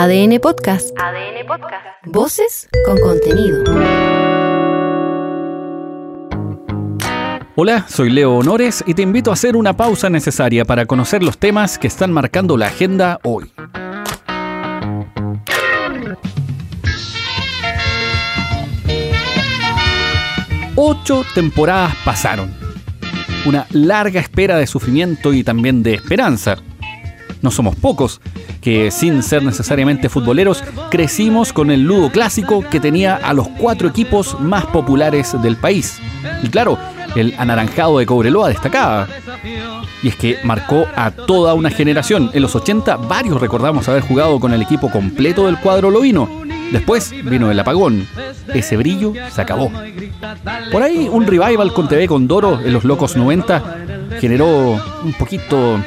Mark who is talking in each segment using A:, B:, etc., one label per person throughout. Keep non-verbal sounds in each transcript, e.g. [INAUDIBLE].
A: ADN Podcast. ADN Podcast. Voces con contenido.
B: Hola, soy Leo Honores y te invito a hacer una pausa necesaria para conocer los temas que están marcando la agenda hoy. Ocho temporadas pasaron. Una larga espera de sufrimiento y también de esperanza. No somos pocos que, sin ser necesariamente futboleros, crecimos con el ludo clásico que tenía a los cuatro equipos más populares del país. Y claro, el anaranjado de Cobreloa destacaba. Y es que marcó a toda una generación. En los 80 varios recordamos haber jugado con el equipo completo del cuadro lovino. Después vino el apagón. Ese brillo se acabó. Por ahí un revival con TV Condoro en los locos 90 generó un poquito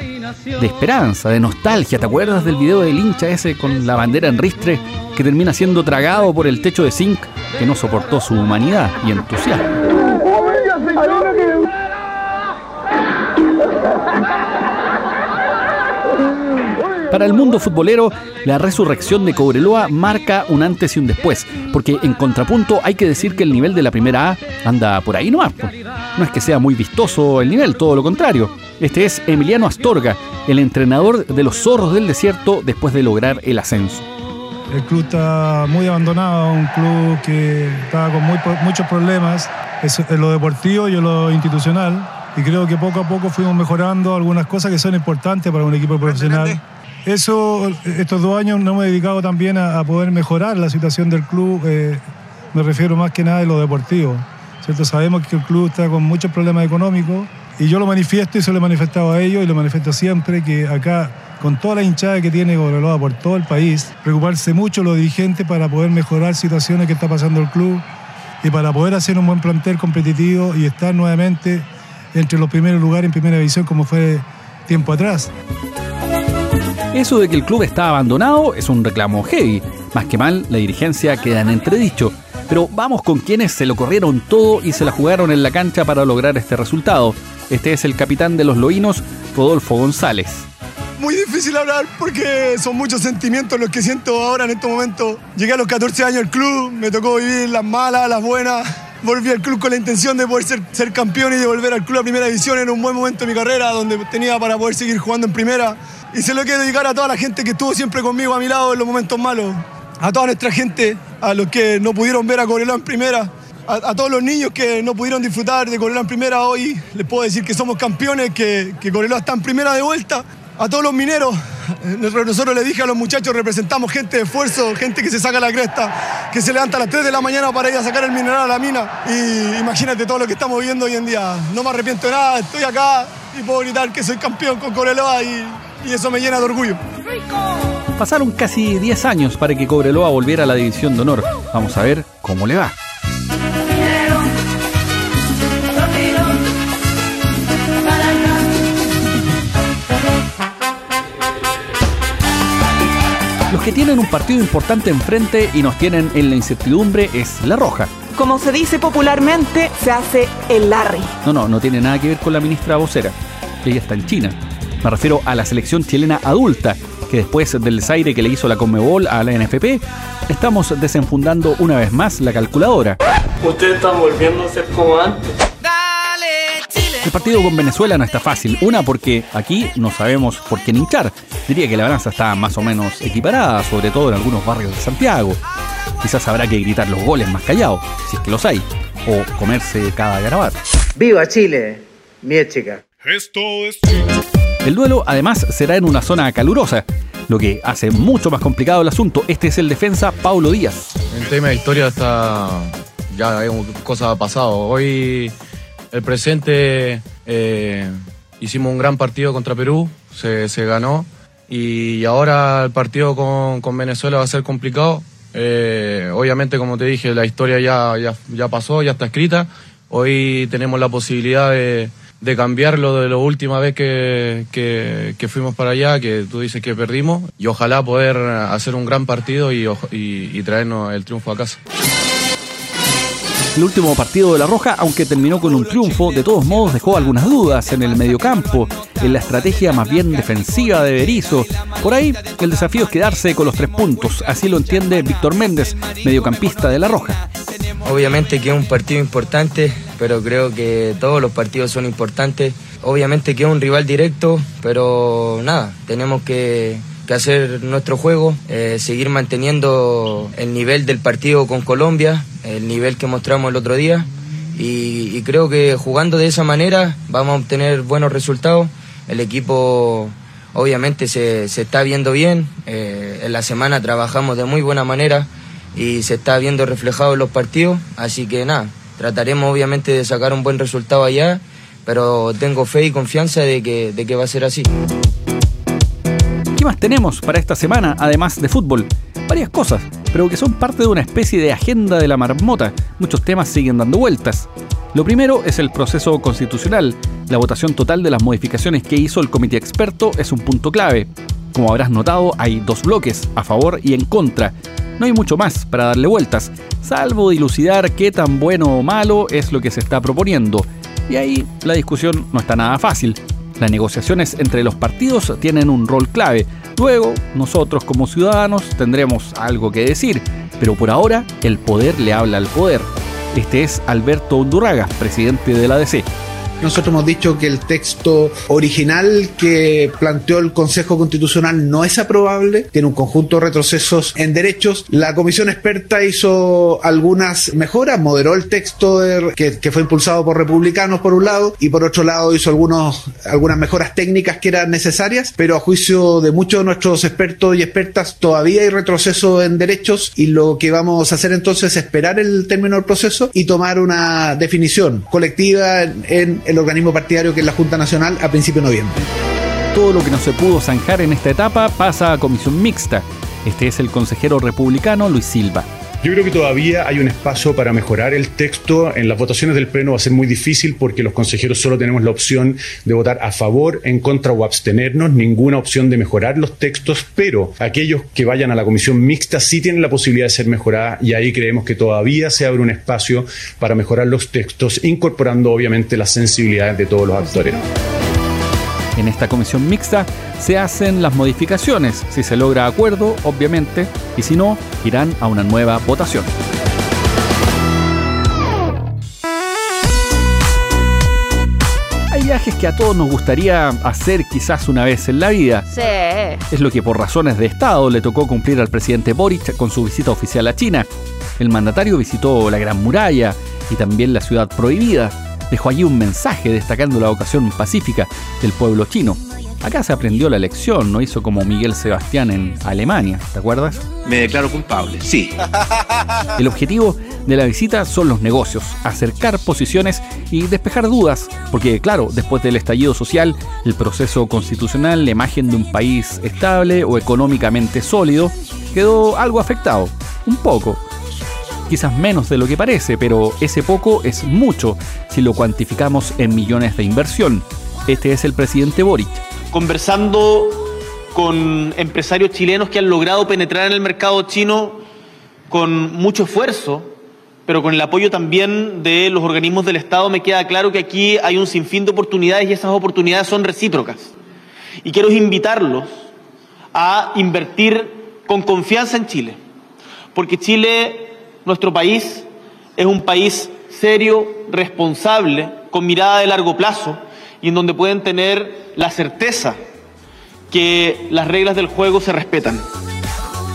B: de esperanza, de nostalgia. ¿Te acuerdas del video del hincha ese con la bandera en ristre que termina siendo tragado por el techo de zinc que no soportó su humanidad y entusiasmo? Para el mundo futbolero, la resurrección de Cobreloa marca un antes y un después, porque en contrapunto hay que decir que el nivel de la primera A anda por ahí nomás. No es que sea muy vistoso el nivel, todo lo contrario. Este es Emiliano Astorga, el entrenador de los zorros del desierto después de lograr el ascenso.
C: El club está muy abandonado, un club que estaba con muchos problemas en lo deportivo y en lo institucional. Y creo que poco a poco fuimos mejorando algunas cosas que son importantes para un equipo profesional. Eso, estos dos años no me he dedicado también a, poder mejorar la situación del club, eh, me refiero más que nada a lo deportivo. ¿cierto? Sabemos que el club está con muchos problemas económicos y yo lo manifiesto y se lo he manifestado a ellos y lo manifiesto siempre que acá, con toda la hinchada que tiene Cobreloa por todo el país, preocuparse mucho los dirigentes para poder mejorar situaciones que está pasando el club y para poder hacer un buen plantel competitivo y estar nuevamente entre los primeros lugares en primera división como fue tiempo atrás.
B: Eso de que el club está abandonado es un reclamo heavy. Más que mal, la dirigencia queda en entredicho. Pero vamos con quienes se lo corrieron todo y se la jugaron en la cancha para lograr este resultado. Este es el capitán de los Loínos, Rodolfo González.
D: Muy difícil hablar porque son muchos sentimientos los que siento ahora en este momento. Llegué a los 14 años al club, me tocó vivir las malas, las buenas. Volví al club con la intención de poder ser, campeón y de volver al club a primera división en un buen momento de mi carrera, donde tenía para poder seguir jugando en primera y se lo quiero dedicar a toda la gente que estuvo siempre conmigo a mi lado en los momentos malos. A toda nuestra gente, a los que no pudieron ver a Cobreloa en primera, a, todos los niños que no pudieron disfrutar de Cobreloa en primera hoy, les puedo decir que somos campeones, que, que está en primera de vuelta. A todos los mineros, nosotros les dije a los muchachos, representamos gente de esfuerzo, gente que se saca la cresta, que se levanta a las 3 de la mañana para ir a sacar el mineral a la mina. Y imagínate todo lo que estamos viviendo hoy en día. No me arrepiento de nada, estoy acá y puedo gritar que soy campeón con Cobreloa y, y eso me llena de orgullo.
B: Pasaron casi 10 años para que Cobreloa volviera a la división de honor. Vamos a ver cómo le va. Que tienen un partido importante enfrente y nos tienen en la incertidumbre es La Roja.
E: Como se dice popularmente, se hace el Larry.
B: No, no, no tiene nada que ver con la ministra vocera. Ella está en China. Me refiero a la selección chilena adulta, que después del desaire que le hizo la Conmebol a la NFP, estamos desenfundando una vez más la calculadora.
F: Ustedes están volviendo a ser como antes.
B: El partido con Venezuela no está fácil. Una, porque aquí no sabemos por qué hinchar. Diría que la balanza está más o menos equiparada, sobre todo en algunos barrios de Santiago. Quizás habrá que gritar los goles más callados, si es que los hay, o comerse cada garabato.
G: ¡Viva Chile! Mi chica.
B: Esto es el duelo además será en una zona calurosa, lo que hace mucho más complicado el asunto. Este es el defensa Paulo Díaz.
H: El tema de historia está ya es cosa pasado. Hoy el presente eh, hicimos un gran partido contra Perú, se, ganó y ahora el partido con, Venezuela va a ser complicado. Eh, obviamente, como te dije, la historia ya, ya, ya pasó, ya está escrita. Hoy tenemos la posibilidad de de cambiarlo de la última vez que, que, fuimos para allá, que tú dices que perdimos, y ojalá poder hacer un gran partido y, y, traernos el triunfo a casa.
B: El último partido de La Roja, aunque terminó con un triunfo, de todos modos dejó algunas dudas en el mediocampo, en la estrategia más bien defensiva de Berizzo. Por ahí, el desafío es quedarse con los tres puntos, así lo entiende Víctor Méndez, mediocampista de La Roja.
I: Obviamente que es un partido importante, pero creo que todos los partidos son importantes. Obviamente que es un rival directo, pero nada, tenemos que, hacer nuestro juego, eh, seguir manteniendo el nivel del partido con Colombia, el nivel que mostramos el otro día. Y, creo que jugando de esa manera vamos a obtener buenos resultados. El equipo obviamente se, está viendo bien. Eh, en la semana trabajamos de muy buena manera y se está viendo reflejado en los partidos. Así que nada, trataremos obviamente de sacar un buen resultado allá, pero tengo fe y confianza de que, de que va a ser así.
B: ¿Qué más tenemos para esta semana, además de fútbol? Varias cosas pero que son parte de una especie de agenda de la marmota. Muchos temas siguen dando vueltas. Lo primero es el proceso constitucional. La votación total de las modificaciones que hizo el comité experto es un punto clave. Como habrás notado, hay dos bloques, a favor y en contra. No hay mucho más para darle vueltas, salvo dilucidar qué tan bueno o malo es lo que se está proponiendo. Y ahí la discusión no está nada fácil. Las negociaciones entre los partidos tienen un rol clave. Luego, nosotros como ciudadanos tendremos algo que decir, pero por ahora el poder le habla al poder. Este es Alberto Undurraga, presidente de la ADC.
J: Nosotros hemos dicho que el texto original que planteó el Consejo Constitucional no es aprobable, tiene un conjunto de retrocesos en derechos. La comisión experta hizo algunas mejoras, moderó el texto que, fue impulsado por republicanos por un lado y por otro lado hizo algunos, algunas mejoras técnicas que eran necesarias, pero a juicio de muchos de nuestros expertos y expertas todavía hay retroceso en derechos y lo que vamos a hacer entonces es esperar el término del proceso y tomar una definición colectiva en, en el organismo partidario que es la Junta Nacional a principios de noviembre.
B: Todo lo que no se pudo zanjar en esta etapa pasa a comisión mixta. Este es el consejero republicano Luis Silva.
K: Yo creo que todavía hay un espacio para mejorar el texto. En las votaciones del Pleno va a ser muy difícil porque los consejeros solo tenemos la opción de votar a favor, en contra o abstenernos, ninguna opción de mejorar los textos, pero aquellos que vayan a la comisión mixta sí tienen la posibilidad de ser mejoradas y ahí creemos que todavía se abre un espacio para mejorar los textos, incorporando obviamente las sensibilidades de todos los actores.
B: En esta comisión mixta se hacen las modificaciones, si se logra acuerdo, obviamente, y si no, irán a una nueva votación. Hay viajes que a todos nos gustaría hacer quizás una vez en la vida.
A: Sí.
B: Es lo que por razones de Estado le tocó cumplir al presidente Boric con su visita oficial a China. El mandatario visitó la Gran Muralla y también la ciudad prohibida. Dejó allí un mensaje destacando la vocación pacífica del pueblo chino. Acá se aprendió la lección, no hizo como Miguel Sebastián en Alemania, ¿te acuerdas?
L: Me declaro culpable, sí. [LAUGHS]
B: El objetivo de la visita son los negocios, acercar posiciones y despejar dudas, porque claro, después del estallido social, el proceso constitucional, la imagen de un país estable o económicamente sólido, quedó algo afectado, un poco. Quizás menos de lo que parece, pero ese poco es mucho si lo cuantificamos en millones de inversión. Este es el presidente Boric
M: conversando con empresarios chilenos que han logrado penetrar en el mercado chino con mucho esfuerzo, pero con el apoyo también de los organismos del Estado, me queda claro que aquí hay un sinfín de oportunidades y esas oportunidades son recíprocas. Y quiero invitarlos a invertir con confianza en Chile, porque Chile, nuestro país, es un país serio, responsable, con mirada de largo plazo y en donde pueden tener la certeza que las reglas del juego se respetan.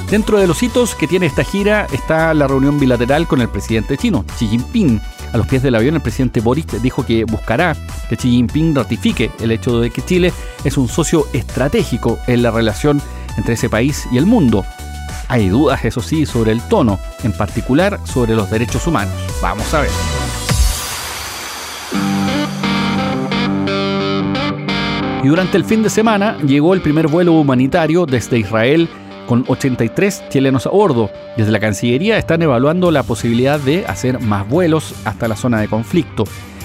B: Dentro de los hitos que tiene esta gira está la reunión bilateral con el presidente chino, Xi Jinping. A los pies del avión, el presidente Boric dijo que buscará que Xi Jinping ratifique el hecho de que Chile es un socio estratégico en la relación entre ese país y el mundo. Hay dudas, eso sí, sobre el tono, en particular sobre los derechos humanos. Vamos a ver. Y durante el fin de semana llegó el primer vuelo humanitario desde Israel con 83 chilenos a bordo. Desde la Cancillería están evaluando la posibilidad de hacer más vuelos hasta la zona de conflicto.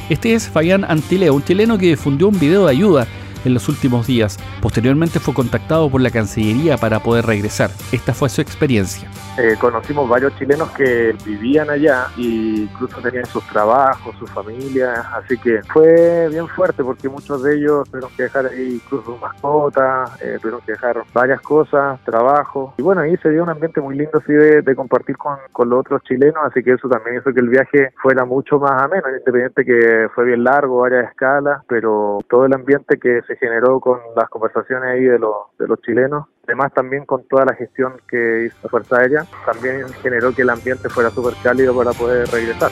B: Este es Fabián Antileo, un chileno que difundió un video de ayuda en los últimos días. Posteriormente fue contactado por la Cancillería para poder regresar. Esta fue su experiencia.
N: Eh, conocimos varios chilenos que vivían allá e incluso tenían sus trabajos, sus familias, así que fue bien fuerte porque muchos de ellos tuvieron que dejar ahí incluso mascotas, eh, tuvieron que dejar varias cosas, trabajo. Y bueno, ahí se dio un ambiente muy lindo así de, compartir con, con, los otros chilenos, así que eso también hizo que el viaje fuera mucho más ameno, independiente que fue bien largo, varias escalas, pero todo el ambiente que generó con las conversaciones ahí de los, de los chilenos Además también con toda la gestión que hizo la Fuerza Aérea, también generó que el ambiente fuera súper cálido para poder regresar.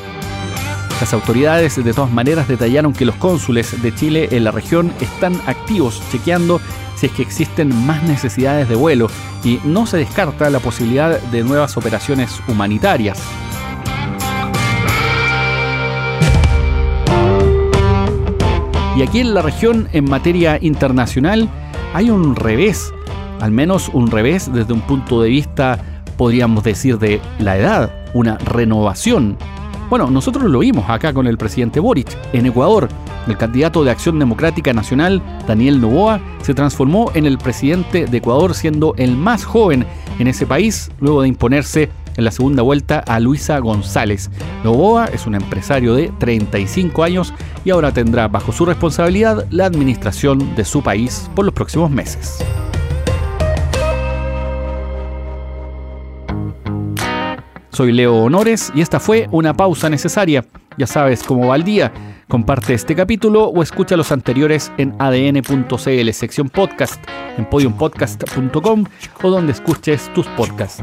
B: Las autoridades de todas maneras detallaron que los cónsules de Chile en la región están activos chequeando si es que existen más necesidades de vuelo y no se descarta la posibilidad de nuevas operaciones humanitarias. Y aquí en la región, en materia internacional, hay un revés, al menos un revés desde un punto de vista, podríamos decir, de la edad, una renovación bueno, nosotros lo vimos acá con el presidente Boric. En Ecuador, el candidato de Acción Democrática Nacional, Daniel Novoa, se transformó en el presidente de Ecuador siendo el más joven en ese país luego de imponerse en la segunda vuelta a Luisa González. Novoa es un empresario de 35 años y ahora tendrá bajo su responsabilidad la administración de su país por los próximos meses. Soy Leo Honores y esta fue una pausa necesaria. Ya sabes cómo va el día. Comparte este capítulo o escucha los anteriores en adn.cl sección podcast, en podiumpodcast.com o donde escuches tus podcasts.